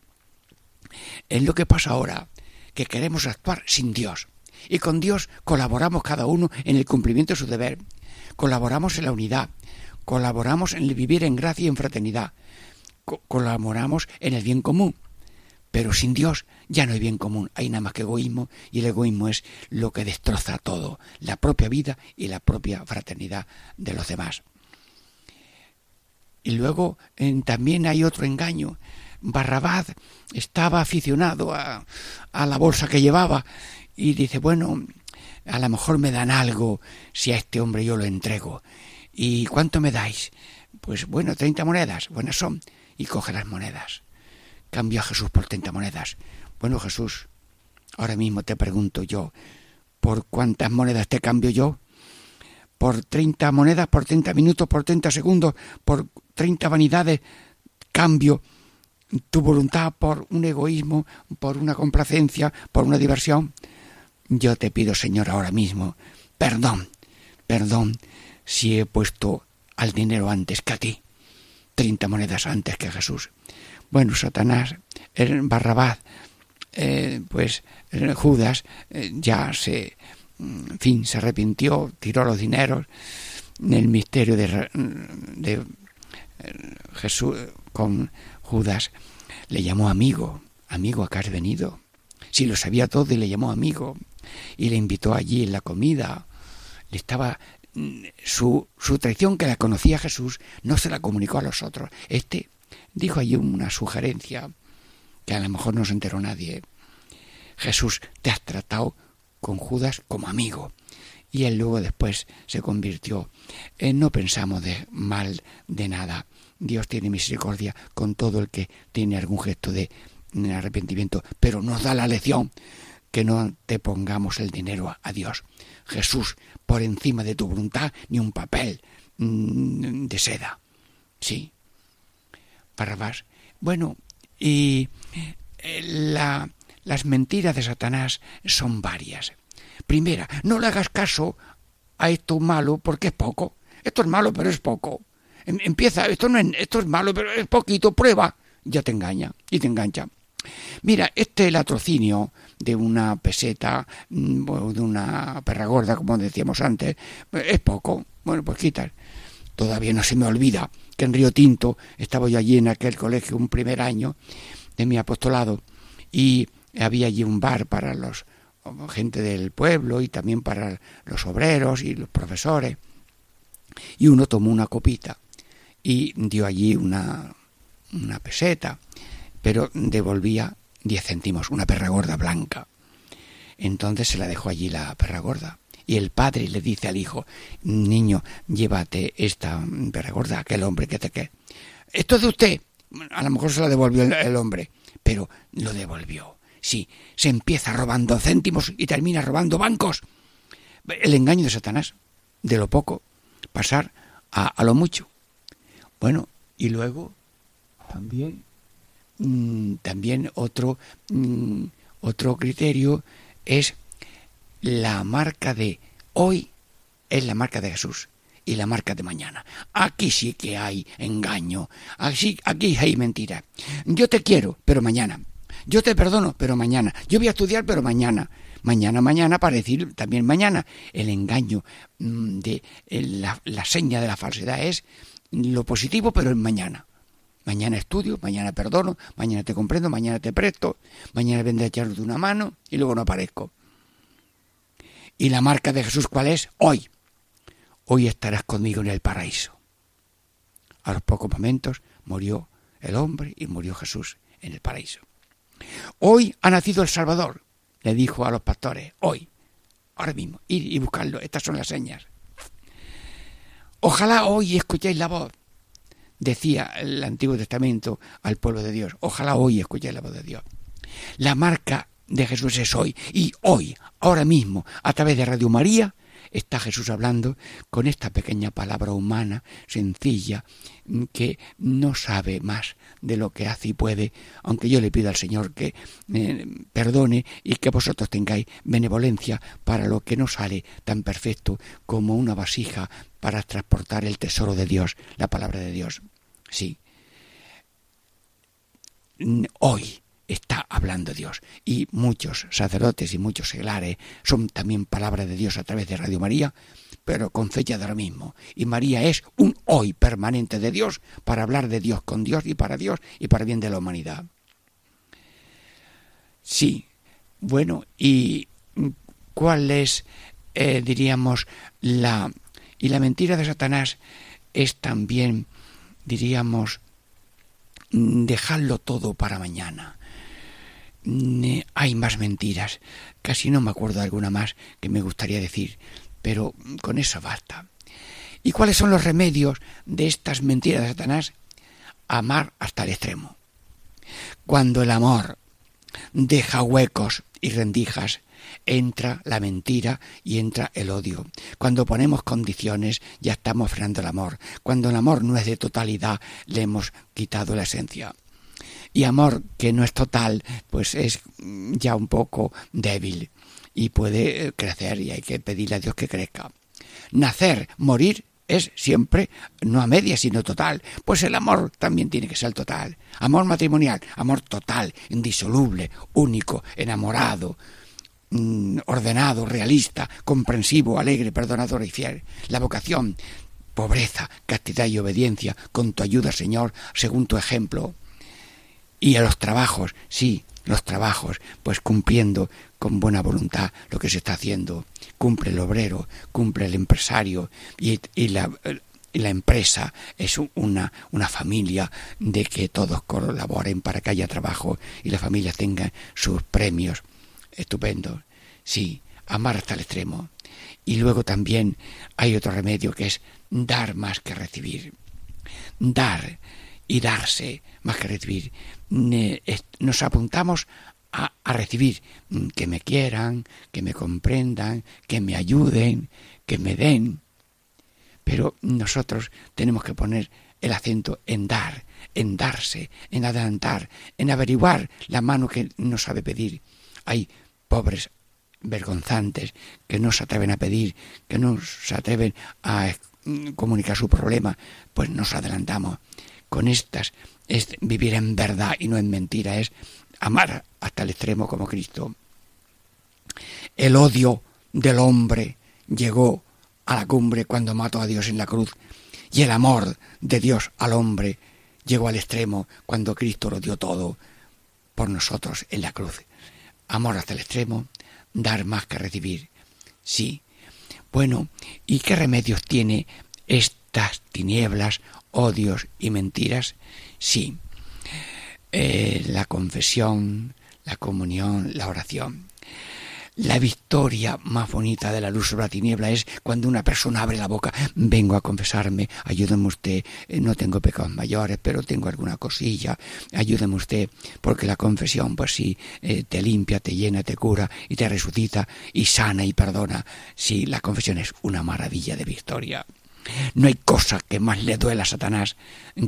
es lo que pasa ahora, que queremos actuar sin Dios. Y con Dios colaboramos cada uno en el cumplimiento de su deber. Colaboramos en la unidad. Colaboramos en vivir en gracia y en fraternidad. colaboramos en el bien común. Pero sin Dios ya no hay bien común, hay nada más que egoísmo y el egoísmo es lo que destroza todo, la propia vida y la propia fraternidad de los demás. Y luego también hay otro engaño, Barrabás estaba aficionado a la bolsa que llevaba y dice, bueno, a lo mejor me dan algo si a este hombre yo lo entrego. ¿Y cuánto me dais? Pues bueno, 30 monedas, buenas son. Y coge las monedas. Cambio a Jesús por 30 monedas. Bueno, Jesús, ahora mismo te pregunto yo, ¿por cuántas monedas te cambio yo? ¿Por 30 monedas, por 30 minutos, por 30 segundos, por 30 vanidades? Cambio tu voluntad por un egoísmo, por una complacencia, por una diversión. Yo te pido, Señor, ahora mismo, perdón, perdón si he puesto al dinero antes que a ti, treinta monedas antes que a Jesús. Bueno, Satanás, Barrabás, eh, pues Judas eh, ya se, fin, se arrepintió, tiró los dineros en el misterio de, de eh, Jesús con Judas le llamó amigo, amigo, acá has venido. Si lo sabía todo y le llamó amigo y le invitó allí en la comida. Le estaba su, su traición que la conocía Jesús no se la comunicó a los otros. Este dijo allí una sugerencia que a lo mejor no se enteró nadie. Jesús te has tratado con Judas como amigo. Y él luego después se convirtió. en no pensamos de mal de nada. Dios tiene misericordia con todo el que tiene algún gesto de arrepentimiento, pero nos da la lección que no te pongamos el dinero a Dios. Jesús, por encima de tu voluntad, ni un papel mm, de seda. Sí. Barrabás. Bueno, y eh, la, las mentiras de Satanás son varias. Primera, no le hagas caso a esto malo porque es poco. Esto es malo, pero es poco. Em, empieza, esto no es, esto es malo, pero es poquito, prueba. Ya te engaña y te engancha. Mira, este latrocinio de una peseta mm, de una perra gorda, como decíamos antes, es poco. Bueno, pues quitar. Todavía no se me olvida que en Río Tinto estaba yo allí en aquel colegio un primer año de mi apostolado y había allí un bar para los gente del pueblo y también para los obreros y los profesores. Y uno tomó una copita y dio allí una, una peseta, pero devolvía diez céntimos, una perra gorda blanca. Entonces se la dejó allí la perra gorda. Y el padre le dice al hijo, niño, llévate esta perra gorda, aquel hombre que te quede. Esto es de usted. A lo mejor se la devolvió el hombre, pero lo devolvió. Sí, se empieza robando céntimos y termina robando bancos. El engaño de Satanás, de lo poco, pasar a, lo mucho. Bueno, y luego también, mm, también otro, mm, otro criterio es la marca de hoy es la marca de Jesús y la marca de mañana. Aquí sí que hay engaño, aquí, aquí hay mentira. Yo te quiero, pero mañana. Yo te perdono, pero mañana. Yo voy a estudiar, pero mañana. Mañana, mañana, para decir también mañana. El engaño mm, de la, la seña de la falsedad es lo positivo, pero en mañana. Mañana estudio, mañana perdono, mañana te comprendo, mañana te presto, mañana vendré a echarte una mano y luego no aparezco. ¿Y la marca de Jesús cuál es? Hoy. Hoy estarás conmigo en el paraíso. A los pocos momentos murió el hombre y murió Jesús en el paraíso. Hoy ha nacido el Salvador, le dijo a los pastores, hoy, ahora mismo, ir y buscarlo, estas son las señas. Ojalá hoy escuchéis la voz, decía el Antiguo Testamento al pueblo de Dios, ojalá hoy escuchéis la voz de Dios. La marca de Jesús es hoy, y hoy, ahora mismo, a través de Radio María, está Jesús hablando con esta pequeña palabra humana, sencilla, que no sabe más de lo que hace y puede, aunque yo le pido al Señor que eh, perdone y que vosotros tengáis benevolencia para lo que no sale tan perfecto como una vasija para transportar el tesoro de Dios, la palabra de Dios. Sí. Hoy está hablando Dios. Y muchos sacerdotes y muchos seglares son también palabra de Dios a través de Radio María, pero con fecha de ahora mismo. Y María es un hoy permanente de Dios para hablar de Dios con Dios y para Dios y para bien de la humanidad. Sí, bueno, ¿y cuál es, eh, diríamos, la... Y la mentira de Satanás es también, diríamos, dejarlo todo para mañana hay más mentiras. Casi no me acuerdo de alguna más que me gustaría decir, pero con eso basta. ¿Y cuáles son los remedios de estas mentiras de Satanás? Amar hasta el extremo. Cuando el amor deja huecos y rendijas, entra la mentira y entra el odio. Cuando ponemos condiciones, ya estamos frenando el amor. Cuando el amor no es de totalidad, le hemos quitado la esencia y amor que no es total, pues es ya un poco débil y puede crecer y hay que pedirle a Dios que crezca. Nacer, morir es siempre no a media sino total. Pues el amor también tiene que ser total. Amor matrimonial, amor total, indisoluble, único, enamorado, mm, ordenado, realista, comprensivo, alegre, perdonador y fiel. La vocación, pobreza, castidad y obediencia, con tu ayuda, Señor, según tu ejemplo. Y a los trabajos, sí, los trabajos, pues cumpliendo con buena voluntad lo que se está haciendo. Cumple el obrero, cumple el empresario y, la, empresa es una, una familia de que todos colaboren para que haya trabajo y la familia tenga sus premios. Estupendo. Sí, amar hasta el extremo. Y luego también hay otro remedio que es dar más que recibir. Dar y darse más que recibir. Nos apuntamos a, recibir mm, que me quieran, que me comprendan, que me ayuden, que me den. Pero nosotros tenemos que poner el acento en dar, en darse, en adelantar, en averiguar la mano que no sabe pedir. Hay pobres vergonzantes que no se atreven a pedir, que no se atreven a comunicar su problema, pues nos adelantamos. Con estas es vivir en verdad y no en mentira, es amar hasta el extremo como Cristo. El odio del hombre llegó a la cumbre cuando mató a Dios en la cruz y el amor de Dios al hombre llegó al extremo cuando Cristo lo dio todo por nosotros en la cruz. Amor hasta el extremo, dar más que recibir. Sí. Bueno, ¿y qué remedios tiene estas tinieblas, odios y mentiras? Sí. Eh, la confesión, la comunión, la oración. La victoria más bonita de la luz sobre la tiniebla es cuando una persona abre la boca, vengo a confesarme, ayúdeme usted, eh, no tengo pecados mayores, pero tengo alguna cosilla, ayúdeme usted, porque la confesión, pues sí, eh, te limpia, te llena, te cura y te resucita y sana y perdona. Sí, la confesión es una maravilla de victoria. No hay cosa que más le duela a Satanás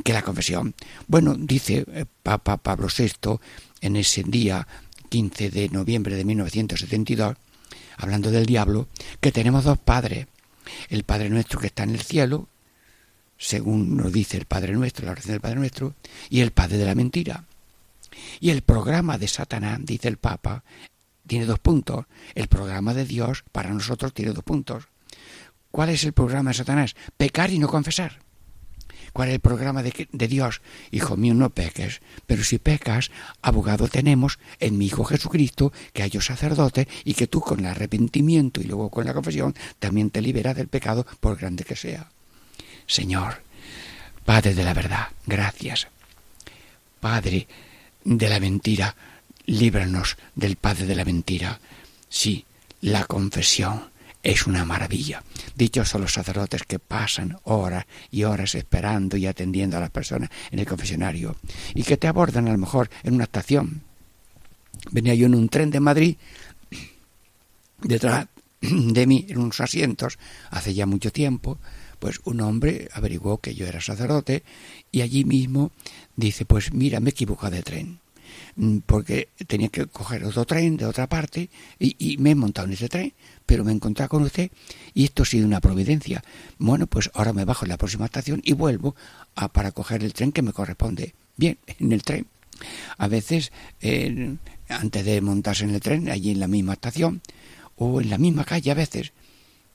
que la confesión. Bueno, dice eh, Papa Pablo VI en ese día 15 de noviembre de 1972, hablando del diablo, que tenemos dos padres. El Padre nuestro que está en el cielo, según nos dice el Padre nuestro, la oración del Padre nuestro, y el Padre de la mentira. Y el programa de Satanás, dice el Papa, tiene dos puntos. El programa de Dios para nosotros tiene dos puntos. ¿Cuál es el programa de Satanás? Pecar y no confesar. ¿Cuál es el programa de, Dios? Hijo mío, no peques, pero si pecas, abogado tenemos en mi Hijo Jesucristo, que hay sacerdote y que tú con el arrepentimiento y luego con la confesión también te liberas del pecado por grande que sea. Señor, Padre de la verdad, gracias. Padre de la mentira, líbranos del Padre de la mentira. Sí, la confesión es una maravilla. Dichos son los sacerdotes que pasan horas y horas esperando y atendiendo a las personas en el confesionario y que te abordan a lo mejor en una estación. Venía yo en un tren de Madrid, detrás de mí, en unos asientos, hace ya mucho tiempo, pues un hombre averiguó que yo era sacerdote y allí mismo dice, pues mira, me he equivocado de tren porque tenía que coger otro tren de otra parte y, me he montado en ese tren, pero me encontré con usted y esto ha sido una providencia. Bueno, pues ahora me bajo en la próxima estación y vuelvo a, para coger el tren que me corresponde. Bien, en el tren. A veces, antes de montarse en el tren, allí en la misma estación o en la misma calle a veces,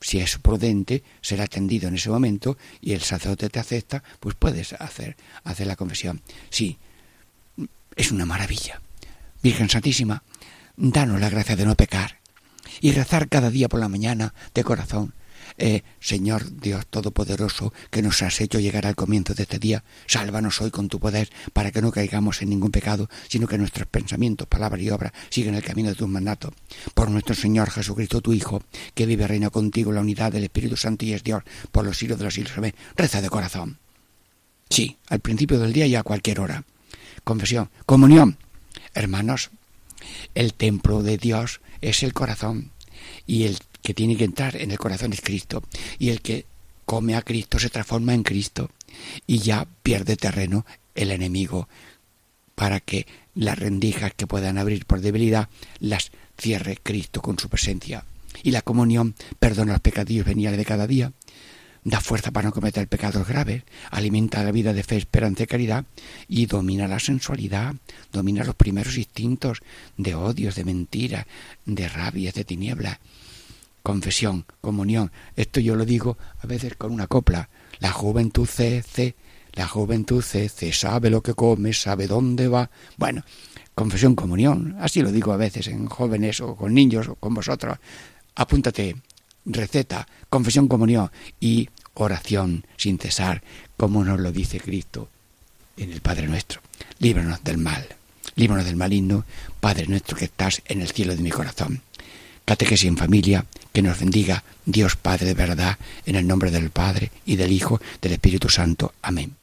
si es prudente, ser atendido en ese momento y el sacerdote te acepta, pues puedes hacer, hacer la confesión. Sí, es una maravilla. Virgen Santísima, danos la gracia de no pecar y rezar cada día por la mañana de corazón. Eh, Señor Dios Todopoderoso, que nos has hecho llegar al comienzo de este día, sálvanos hoy con tu poder para que no caigamos en ningún pecado, sino que nuestros pensamientos, palabras y obras sigan el camino de tus mandatos. Por nuestro Señor Jesucristo, tu Hijo, que vive y reina contigo en la unidad del Espíritu Santo y es Dios, por los siglos de los siglos. Reza de corazón. Sí, al principio del día y a cualquier hora confesión, comunión. Hermanos, el templo de Dios es el corazón y el que tiene que entrar en el corazón es Cristo y el que come a Cristo se transforma en Cristo y ya pierde terreno el enemigo para que las rendijas que puedan abrir por debilidad las cierre Cristo con su presencia. Y la comunión perdona los pecadillos veniales de cada día da fuerza para no cometer pecados graves, alimenta la vida de fe, esperanza y caridad y domina la sensualidad, domina los primeros instintos de odios, de mentiras, de rabias, de tinieblas. Confesión, comunión, esto yo lo digo a veces con una copla. La juventud cece, la juventud cece, sabe lo que come, sabe dónde va. Bueno, confesión, comunión, así lo digo a veces en jóvenes o con niños o con vosotros. Apúntate, receta, confesión, comunión y oración sin cesar, como nos lo dice Cristo en el Padre nuestro. Líbranos del mal, líbranos del maligno, Padre nuestro que estás en el cielo de mi corazón. Catequesis en familia, que nos bendiga Dios Padre de verdad, en el nombre del Padre y del Hijo, del Espíritu Santo. Amén.